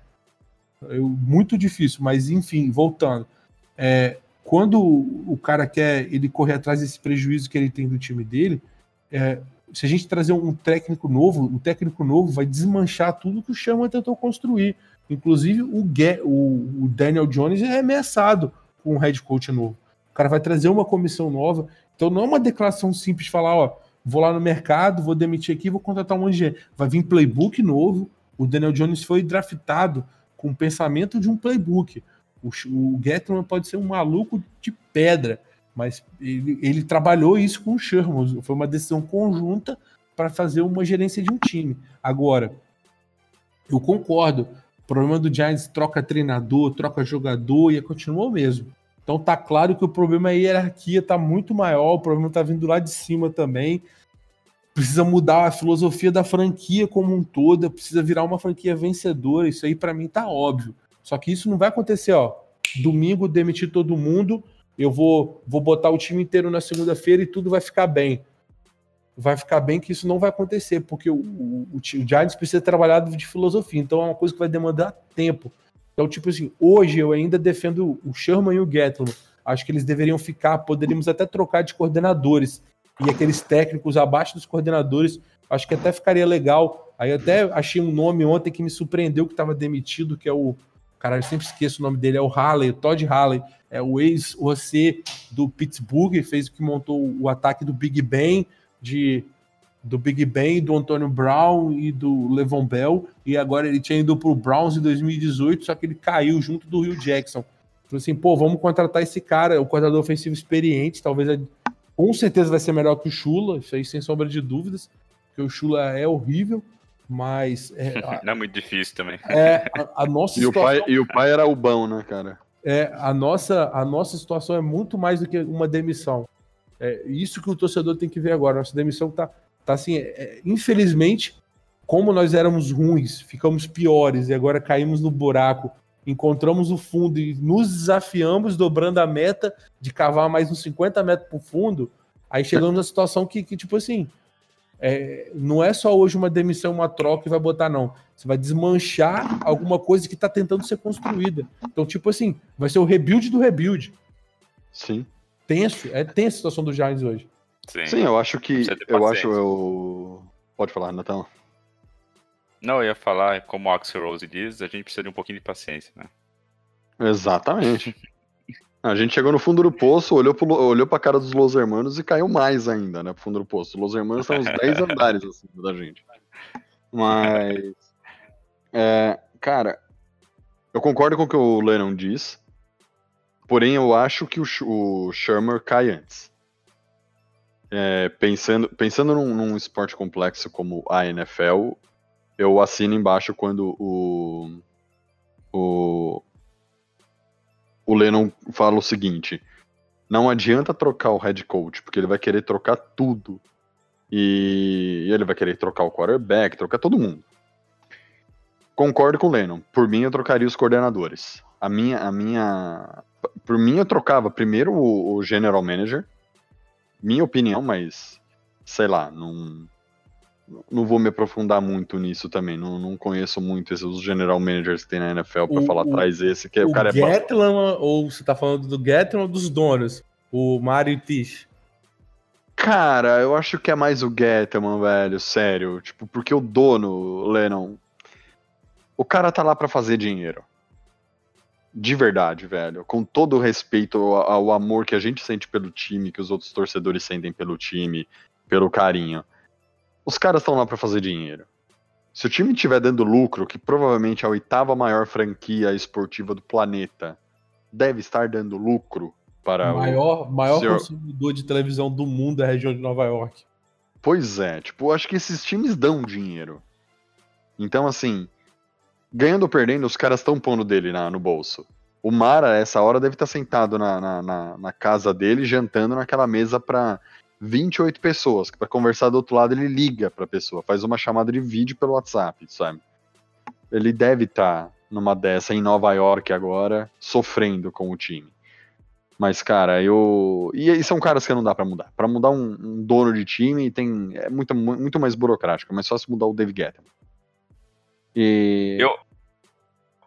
Eu, muito difícil, mas enfim, voltando. É, quando o cara quer ele correr atrás desse prejuízo que ele tem do time dele, é, se a gente trazer um técnico novo, o técnico novo vai desmanchar tudo que o Sherman tentou construir. Inclusive, o, o, Daniel Jones é ameaçado com um head coach novo. O cara vai trazer uma comissão nova. Então não é uma declaração simples de falar, ó, vou lá no mercado, vou demitir aqui, vou contratar um monte de gente. Vai vir playbook novo. O Daniel Jones foi draftado com o pensamento de um playbook. O, o Gettman pode ser um maluco de pedra, mas ele, ele trabalhou isso com o Sherman. Foi uma decisão conjunta para fazer uma gerência de um time. Agora, eu concordo. O problema do Giants troca treinador, troca jogador e continua o mesmo. Então tá claro que o problema é a hierarquia tá muito maior, o problema tá vindo lá de cima também. Precisa mudar a filosofia da franquia como um todo, precisa virar uma franquia vencedora. Isso aí para mim tá óbvio. Só que isso não vai acontecer, ó. Domingo demitir todo mundo, eu vou vou botar o time inteiro na segunda-feira e tudo vai ficar bem vai ficar bem que isso não vai acontecer, porque o, o, o, Giants precisa trabalhar de filosofia, então é uma coisa que vai demandar tempo. Então, tipo assim, hoje eu ainda defendo o Sherman e o Gettleman. Acho que eles deveriam ficar, poderíamos até trocar de coordenadores. E aqueles técnicos abaixo dos coordenadores, acho que até ficaria legal. Aí até achei um nome ontem que me surpreendeu que estava demitido, que é o. Cara, eu sempre esqueço o nome dele, é o Halley, o Todd Halley. É o ex-OC do Pittsburgh, fez o que montou o ataque do Big Ben de do Big Ben, do Antônio Brown e do Levon Bell, e agora ele tinha ido pro Browns em 2018, só que ele caiu junto do Rio Jackson. Falei assim, pô, vamos contratar esse cara, o coordenador ofensivo experiente, talvez é, com certeza vai ser melhor que o Chula, isso aí sem sombra de dúvidas, porque o Chula é horrível, mas... É, Não é muito difícil também. É, a, a nossa e situação... O pai, e o pai era o bom, né, cara? É, a nossa, a nossa situação é muito mais do que uma demissão. É isso que o torcedor tem que ver agora. Nossa demissão tá, tá assim, é, é, infelizmente, como nós éramos ruins, ficamos piores e agora caímos no buraco, encontramos o fundo e nos desafiamos dobrando a meta de cavar mais uns 50 metros pro fundo, aí chegamos na situação que, que tipo assim, é, não é só hoje uma demissão, uma troca e vai botar, não. Você vai desmanchar alguma coisa que está tentando ser construída. Então, tipo assim, vai ser o rebuild do rebuild. Sim tenso, é tensa a situação do Giants hoje. Sim, Sim eu acho que. Eu acho eu. Pode falar, Natão. Não, eu ia falar, como o Axel Rose diz, a gente precisa de um pouquinho de paciência, né? Exatamente. a gente chegou no fundo do poço, olhou, pro, olhou pra cara dos Los Hermanos e caiu mais ainda, né? Pro fundo do poço. Os Los Hermanos estão uns 10 andares acima da gente. Mas. É, cara, eu concordo com o que o Lennon diz. Porém, eu acho que o, o Shermer cai antes. é, pensando, pensando num, num esporte complexo como a NFL, eu assino embaixo quando o, o, o Lennon fala o seguinte: não adianta trocar o head coach, porque ele vai querer trocar tudo. E ele vai querer trocar o quarterback, trocar todo mundo. Concordo com o Lennon. Por mim, eu trocaria os coordenadores. A minha. A minha por mim, eu trocava primeiro o, o general manager. Minha opinião, mas. Sei lá, não. Não vou me aprofundar muito nisso também. Não, não conheço muito esses, general managers que tem na NFL pra O- falar atrás esse, que o, o cara é ou você tá falando do Gatland ou dos donos? O Mario Tish. Cara, eu acho que é mais o Gettman, velho, sério. Tipo, porque o dono, Lennon, o cara tá lá pra fazer dinheiro. De verdade, velho. Com todo o respeito ao, ao amor que a gente sente pelo time, que os outros torcedores sentem pelo time, pelo carinho. Os caras estão lá pra fazer dinheiro. Se o time estiver dando lucro, que provavelmente é a oitava maior franquia esportiva do planeta, deve estar dando lucro para o, maior maior senhor- consumidor de televisão do mundo da região de Nova York. Pois é, tipo, eu acho que esses times dão dinheiro. Então, assim, ganhando ou perdendo, os caras estão pondo dele na- no bolso. O Mara, essa hora, deve estar sentado na, na, na- na casa dele, jantando naquela mesa pra 28 pessoas. Pra conversar do outro lado, ele liga pra pessoa, faz uma chamada de vídeo pelo WhatsApp, sabe? Ele deve estar numa dessa em Nova York agora, sofrendo com o time. Mas, cara, eu. E, são caras que não dá pra mudar. Pra mudar um, um dono de time tem é muito, muito mais burocrático, mas só se mudar o David Guetta. E. Eu-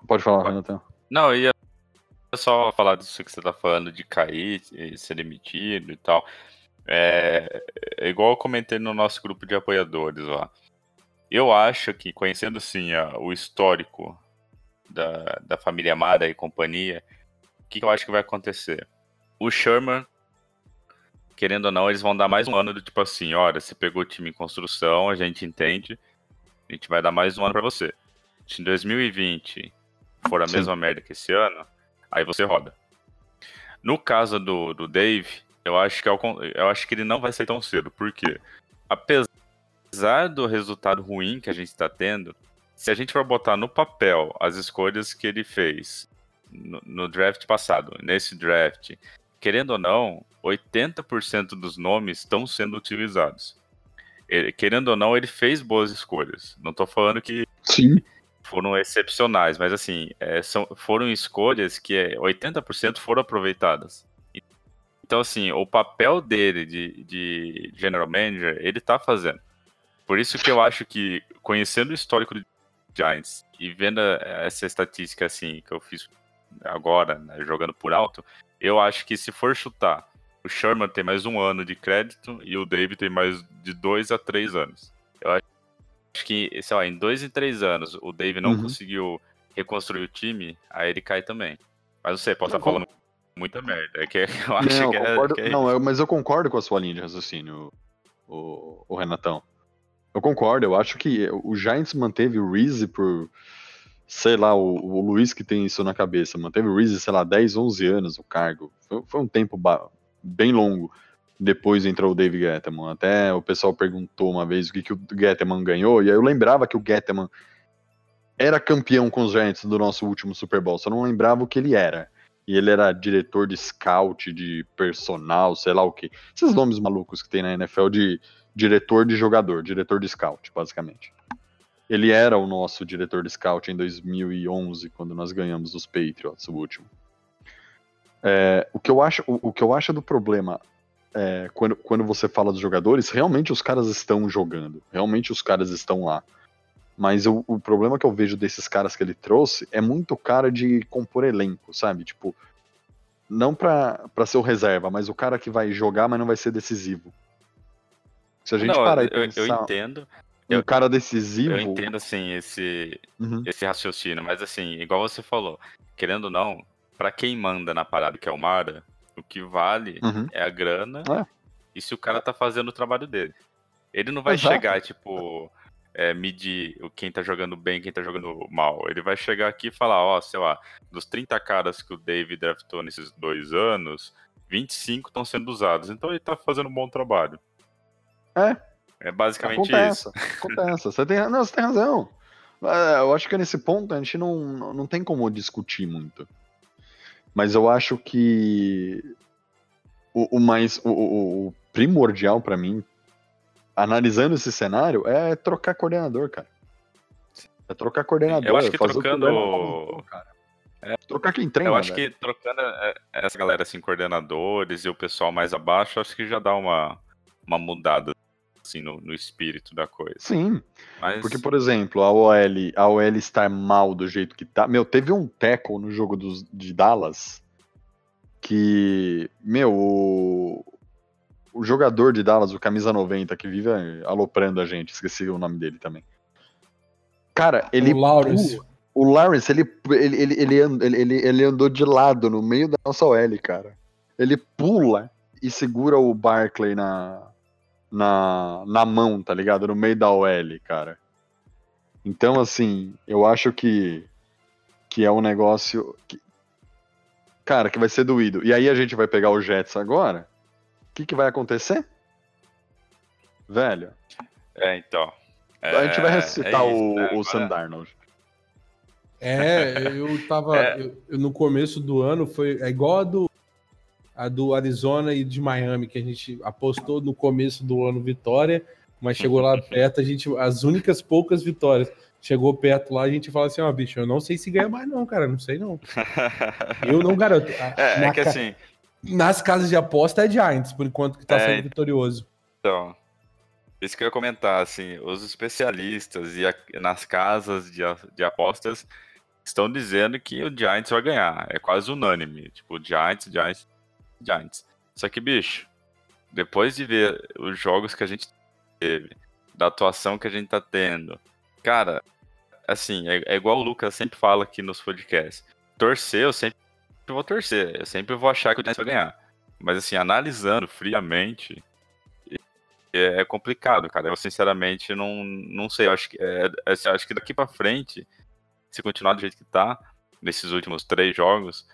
Pode falar. Renatão. Não, eu ia só falar disso que você tá falando de cair e ser demitido e tal. É, é igual eu comentei no nosso grupo de apoiadores lá. Eu acho que, conhecendo assim a- o histórico da, da família Amada e companhia, o que, que eu acho que vai acontecer? O Sherman, querendo ou não, eles vão dar mais um ano do tipo assim: olha, você pegou o time em construção, a gente entende, a gente vai dar mais um ano pra você. Se em 2020 for a Sim. mesma merda que esse ano, aí você roda. No caso do, do Dave, eu acho, que é eu acho que ele não vai sair tão cedo. Por quê? Apesar do resultado ruim que a gente está tendo, se a gente for botar no papel as escolhas que ele fez no, no draft passado, nesse draft, querendo ou não, 80% dos nomes estão sendo utilizados. Ele- querendo ou não, ele fez boas escolhas. Não tô falando que Sim. foram excepcionais, mas assim, é, são, foram escolhas que é, 80% foram aproveitadas. Então, assim, o papel dele de, de general manager, ele tá fazendo. Por isso que eu acho que, conhecendo o histórico do Giants e vendo eh, essa estatística, assim, que eu fiz agora, né, jogando por alto, eu acho que se for chutar, o Sherman tem mais um ano de crédito e o David tem mais de dois a três anos. Eu acho que, sei lá, em dois e três anos o Dave não Uhum. conseguiu reconstruir o time, aí ele cai também. Mas não sei, posso Não, estar falando muita merda. É que eu acho Não, que, é, concordo- que é não, eu- mas eu concordo com a sua linha de raciocínio, o, o Renatão. Eu concordo, eu acho que o Giants manteve o Reese por, sei lá, o, o Luiz que tem isso na cabeça, manteve o Reese, sei lá, 10, 11 anos o cargo. Foi, foi um tempo ba- bem longo. Depois entrou o Dave Gettman. Até o pessoal perguntou uma vez o que, que o Gettman ganhou, e aí eu lembrava que o Gettman era campeão com os Giants do nosso último Super Bowl, só não lembrava o que ele era. E ele era diretor de scout, de personal, sei lá o que. Esses nomes malucos que tem na NFL de diretor de jogador, diretor de scout, basicamente. Ele era o nosso diretor de scout em 2011, quando nós ganhamos os Patriots, o último. É, o, que eu acho, o, o que eu acho do problema é, quando, quando você fala dos jogadores, realmente os caras estão jogando, realmente os caras estão lá. Mas o, o problema que eu vejo desses caras que ele trouxe é muito cara de compor elenco, sabe? Tipo, não pra, pra ser o reserva, mas o cara que vai jogar, mas não vai ser decisivo. Se a gente Não, parar e eu, eu pensar entendo, um eu- cara decisivo. eu entendo assim esse Uhum. esse raciocínio, mas assim, igual você falou, querendo ou não, pra quem manda na parada que é o Mara, o que vale Uhum. é a grana É. e se o cara tá fazendo o trabalho dele. Ele não vai Exato. chegar, tipo, é, medir quem tá jogando bem, quem tá jogando mal. Ele vai chegar aqui e falar, ó, sei lá, dos 30 caras que o Dave draftou nesses dois anos, 25 estão sendo usados. Então ele tá fazendo um bom trabalho. É. É basicamente Acontece, isso. acontece. Você tem, não, você tem razão. É, Eu acho que nesse ponto a gente não, não tem como discutir muito. Mas eu acho que o, o mais o, o- o primordial pra mim, analisando esse cenário, é trocar coordenador, cara. É trocar coordenador. Eu acho que trocando- cara. Trocar quem treina. Eu acho velho. que trocando é, essa galera assim, coordenadores e o pessoal mais abaixo, acho que já dá uma, uma mudada assim, no, no espírito da coisa. Sim, Mas porque, por exemplo, a OL, a OL estar mal do jeito que tá. Meu, teve um tackle no jogo dos, de Dallas que, meu, o, o jogador de Dallas, o camisa 90, que vive aloprando a gente, esqueci o nome dele também. Cara, ele. o Lawrence. o Lawrence, ele, ele, ele, ele, and- ele, ele, ele andou de lado no meio da nossa OL, cara. Ele pula e segura o Barkley na, na, na mão, tá ligado? No meio da OL, cara. Então, assim, eu acho que, que é um negócio. Que, cara, que vai ser doído. E aí a gente vai pegar o Jets agora. O que, que vai acontecer? Velho, É, então. a gente vai É- ressuscitar é isso, o, né? o Agora- Sam Darnold. É, eu tava. É. eu- eu no começo do ano foi. É igual a do, a do Arizona e de Miami, que a gente apostou no começo do ano vitória, mas chegou lá perto, a gente. As únicas poucas vitórias. Chegou perto lá, a gente fala assim, ó, bicho, eu não sei se ganha mais, não, cara. Não sei, não. Eu não garanto. É, é que ca- assim, Nas casas de aposta é Giants, por enquanto, que tá É. sendo vitorioso. então. Isso que eu ia comentar, assim, os especialistas e a- nas casas de, de apostas estão dizendo que o Giants vai ganhar. É quase unânime. Tipo, Giants, Giants, Giants. Só que, bicho, depois de ver os jogos que a gente teve, da atuação que a gente tá tendo, cara, assim, é, é igual o Lucas sempre fala aqui nos podcasts. Torcer, eu sempre vou torcer. Eu sempre vou achar que o Giants vai ganhar. Mas, assim, analisando friamente, é, é complicado, cara. Eu, sinceramente, não, não sei. Eu acho que, é, assim, acho que daqui pra frente, se continuar do jeito que tá, nesses últimos três jogos,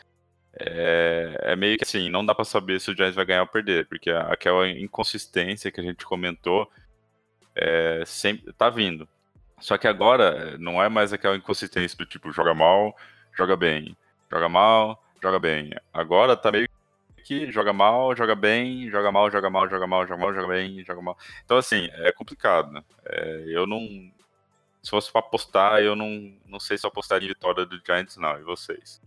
é, é meio que assim, não dá pra saber se o Giants vai ganhar ou perder, porque aquela inconsistência que a gente comentou é, sempre tá vindo. Só que agora não é mais aquela inconsistência do tipo, joga mal, joga bem, joga mal, joga bem. Agora tá meio que joga mal, joga bem, joga mal, joga mal, joga mal, joga mal, joga bem, joga mal. Então, assim, é complicado, né? É, eu não. Se fosse pra apostar, eu não, não sei se eu apostaria em vitória do Giants, não. E vocês?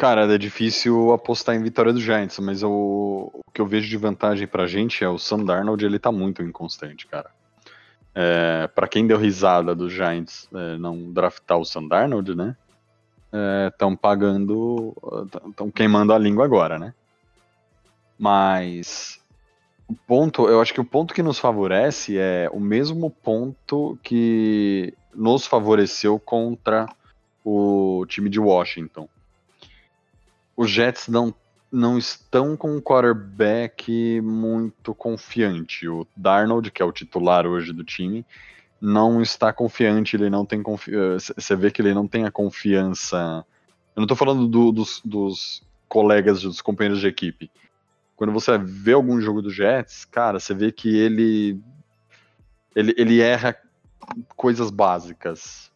Cara, é difícil apostar em vitória do Giants, mas eu- o que eu vejo de vantagem pra gente é o Sam Darnold, ele tá muito inconstante, cara. É, para quem deu risada dos Giants é, não draftar o Sam Darnold, né? Estão pagando, estão queimando a língua agora, né? Mas o ponto, eu acho que o ponto que nos favorece é o mesmo ponto que nos favoreceu contra o time de Washington os Jets não, não estão com um quarterback muito confiante. O Darnold, que é o titular hoje do time, não está confiante, ele não tem confiança. Você vê que ele não tem a confiança. Eu não estou falando do- dos, dos colegas, dos companheiros de equipe. Quando você vê algum jogo do Jets, cara, você vê que ele, ele, ele erra coisas básicas.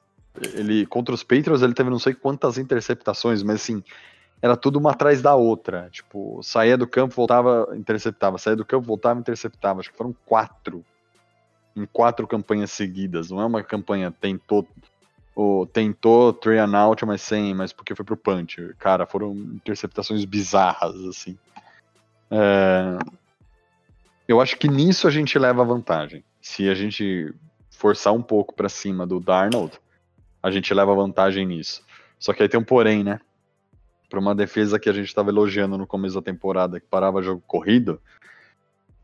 Ele contra os Patriots ele teve não sei quantas interceptações, mas assim, era tudo uma atrás da outra. Tipo, saía do campo, voltava, interceptava, saía do campo, voltava, interceptava. Acho que foram quatro. Em quatro campanhas seguidas. Não é uma campanha tentou ou tentou three and out, mas sem, mas porque foi pro punch. Cara, foram interceptações bizarras, assim. É, Eu acho que nisso a gente leva vantagem. Se a gente forçar um pouco pra cima do Darnold, a gente leva vantagem nisso. Só que aí tem um porém, né? Para uma defesa que a gente estava elogiando no começo da temporada, que parava jogo corrido,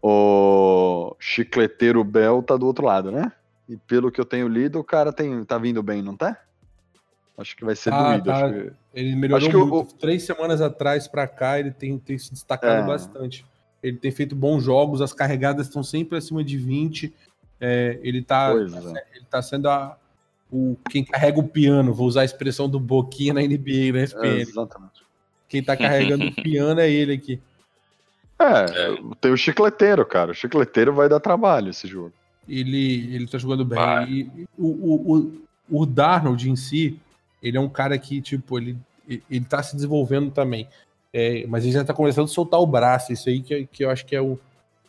o chicleteiro Bell tá do outro lado, né? E pelo que eu tenho lido, o cara tem, tá vindo bem, não tá? Acho que vai ser Ah, doído. tá. Acho que... Ele melhorou Acho o- muito. Três semanas atrás pra cá, ele tem, tem se destacado É. bastante. Ele tem feito bons jogos, as carregadas estão sempre acima de 20. É, ele, tá, Pois é. ele tá sendo a- o, quem carrega o piano, vou usar a expressão do Boquinha na NBA, na É, SPN. exatamente. Quem tá carregando o piano é ele aqui. É, tem o chicleteiro, cara. O chicleteiro vai dar trabalho esse jogo. Ele, ele tá jogando bem. E o, o, o, o Darnold em si, ele é um cara que, tipo, ele, ele tá se desenvolvendo também. É, mas ele já tá começando a soltar o braço. Isso aí que, que eu acho que é o,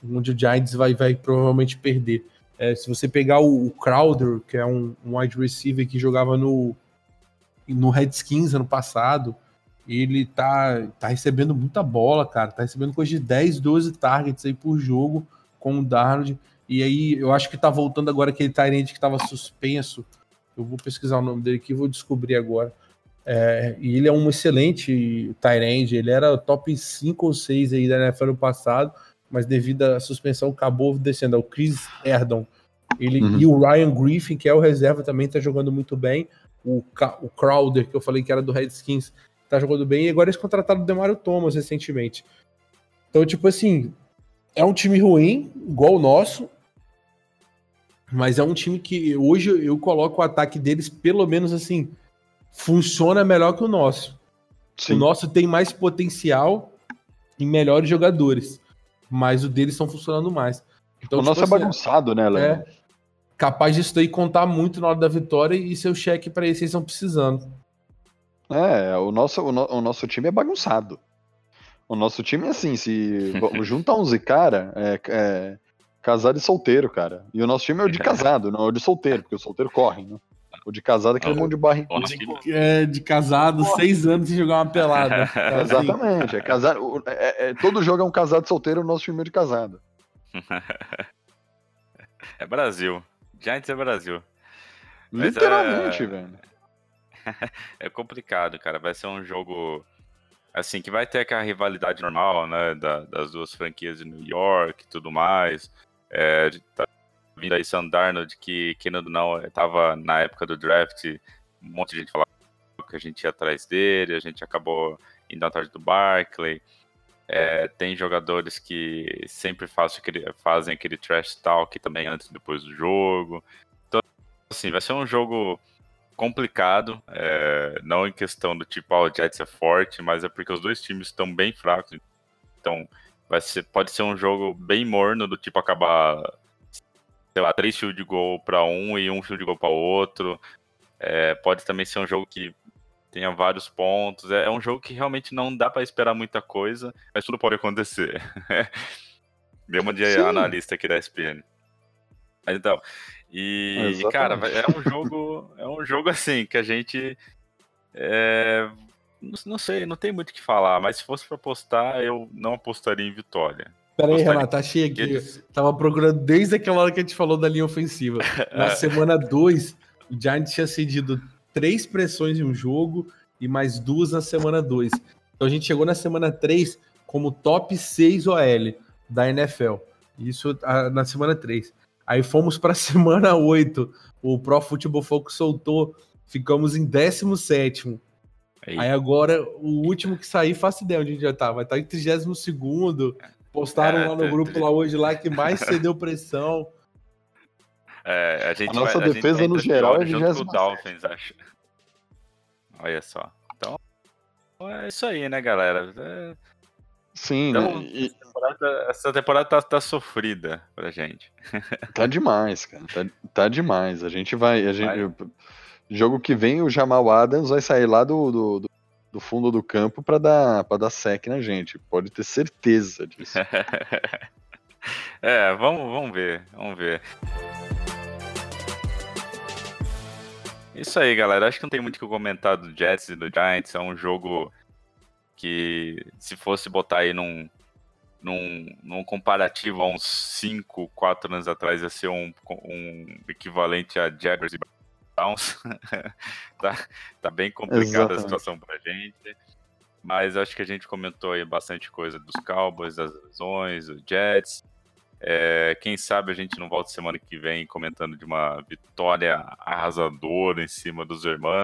onde o Giants vai, vai provavelmente perder. É, se você pegar o, o Crowder, que é um, um wide receiver que jogava no, no Redskins ano passado, ele tá, tá recebendo muita bola, cara. Tá recebendo coisa de 10, 12 targets aí por jogo com o Darnold. E aí, eu acho que tá voltando agora aquele Tyrande que tava suspenso. Eu vou pesquisar o nome dele aqui vou descobrir agora. É, e ele é um excelente Tyrande. Ele era top 5 ou 6 aí da NFL no passado, mas devido à suspensão acabou descendo. É o Chris Erdon. Ele, Uhum. E o Ryan Griffin, que é o reserva, também tá jogando muito bem. O, Ca- o Crowder, que eu falei que era do Redskins, tá jogando bem. E agora eles contrataram o Demario Thomas recentemente. Então, tipo assim, é um time ruim, igual o nosso, mas é um time que hoje eu coloco o ataque deles, pelo menos assim, funciona melhor que o nosso. Sim. O nosso tem mais potencial e melhores jogadores, mas o deles estão funcionando mais. Então, o nosso tipo é assim, bagunçado, né, Léo? é capaz disso daí contar muito na hora da vitória e ser o cheque para eles que eles estão precisando. É, o nosso, o, no- o nosso time é bagunçado. O nosso time é assim, se vo- junta 11 cara, é, é casado e solteiro, cara. E o nosso time é o de casado, não é o de solteiro, porque o solteiro corre, né? O de casado é aquele Não. monte de. Bom, nosso time- É, de casado, seis anos sem jogar uma pelada. Assim, Exatamente, é casado. é- é- todo jogo é um casado solteiro, o nosso time é de casado. É Brasil. Giants é Brasil. Mas Literalmente, é- velho. É complicado, cara. Vai ser um jogo assim que vai ter aquela rivalidade normal, né, da- das duas franquias de New York e tudo mais. É, de- tá vindo aí Sam Darnold que querendo não tava na época do draft, um monte de gente falava que a gente ia atrás dele, a gente acabou indo atrás do Barkley. É, tem jogadores que sempre aquele, fazem aquele trash talk também antes e depois do jogo. Então, assim, vai ser um jogo complicado, é, não em questão do tipo, ah, o Jets é forte, mas é porque os dois times estão bem fracos. Então, vai ser, pode ser um jogo bem morno, do tipo acabar, sei lá, três field goal para um e um field goal para outro. É, pode também ser um jogo que tenha vários pontos. É, é um jogo que realmente não dá para esperar muita coisa, mas tudo pode acontecer. Deu uma de Sim. analista aqui da SPN. Mas então, e, cara, é um jogo, é um jogo assim que a gente é, não, não sei, não tem muito o que falar, mas se fosse pra apostar, eu não apostaria em vitória. Pera aí, Renato, achei aqui. Eles- Tava procurando desde aquela hora que a gente falou da linha ofensiva. Na semana 2, o Giants tinha cedido três pressões em um jogo e mais duas na semana 2. Então a gente chegou na semana 3 como top 6 OL da NFL. Isso na semana 3. Aí fomos para a semana 8. O Pro Football Focus soltou. Ficamos em 17. Aí, Aí agora, o último que sair, faço ideia onde a gente já tá. Vai estar em 32 Postaram É, lá no tem- grupo tem- lá hoje lá que mais cedeu pressão. é, a, gente A nossa vai- gente defesa, vai no geral, é junto com o 27º. Dolphins, acho. Olha só. Então, é isso aí, né, galera? É, Sim, Então- né? E temporada- essa temporada tá, tá sofrida pra gente. tá demais, cara. Tá, tá demais. A gente vai. A gente, Jogo que vem, o Jamal Adams vai sair lá do, do, do- do fundo do campo pra dar, pra dar sec na gente. Pode ter certeza disso. é, vamos, vamos ver, vamos ver. Isso aí, galera. Acho que não tem muito o que comentar do Jets e do Giants. É um jogo que, se fosse botar aí num, num, num comparativo a uns 5, 4 anos atrás, ia ser um, um equivalente a Jaguars e Browns. tá, tá bem complicada a situação pra gente. Mas acho que a gente comentou aí bastante coisa dos Cowboys, das lesões, do Jets. É, quem sabe a gente não volta semana que vem comentando de uma vitória arrasadora em cima dos irmãos.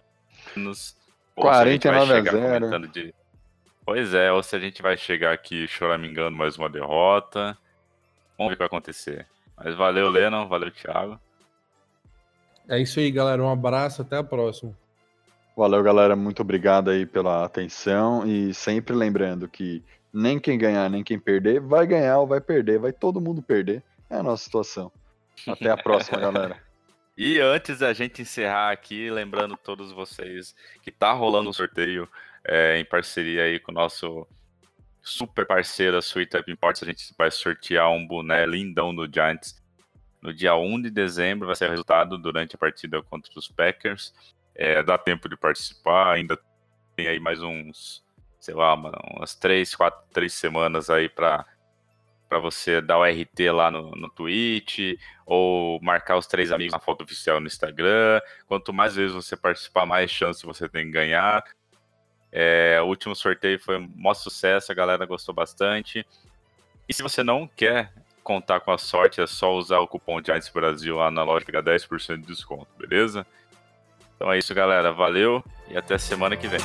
Ou se a gente vai 49 a chegar 0. comentando de- Pois é, ou se a gente vai chegar aqui choramingando mais uma derrota. Vamos ver o que vai acontecer. Mas valeu, Lennon, valeu, Thiago. É isso aí, galera. Um abraço, até a próxima. Valeu, galera. Muito obrigado aí pela atenção. E sempre lembrando que nem quem ganhar, nem quem perder, vai ganhar ou vai perder, vai todo mundo perder. É a nossa situação. Até a próxima, galera. E antes da gente encerrar aqui, lembrando todos vocês que tá rolando um sorteio é, em parceria aí com o nosso super parceiro, a Sweet Up Imports, a gente vai sortear um boné lindão do Giants no dia 1 de dezembro, vai ser o resultado durante a partida contra os Packers. É, dá tempo de participar, ainda tem aí mais uns, sei lá, umas três, quatro, três semanas aí para para você dar o RT lá no, no Twitch ou marcar os três amigos na foto oficial no Instagram. Quanto mais vezes você participar, mais chance você tem de ganhar. É, o último sorteio foi um maior sucesso, a galera gostou bastante. E se você não quer contar com a sorte, é só usar o cupom Giants Brasil lá na loja dá 10% de desconto, beleza? Então é isso, galera. Valeu e até semana que vem.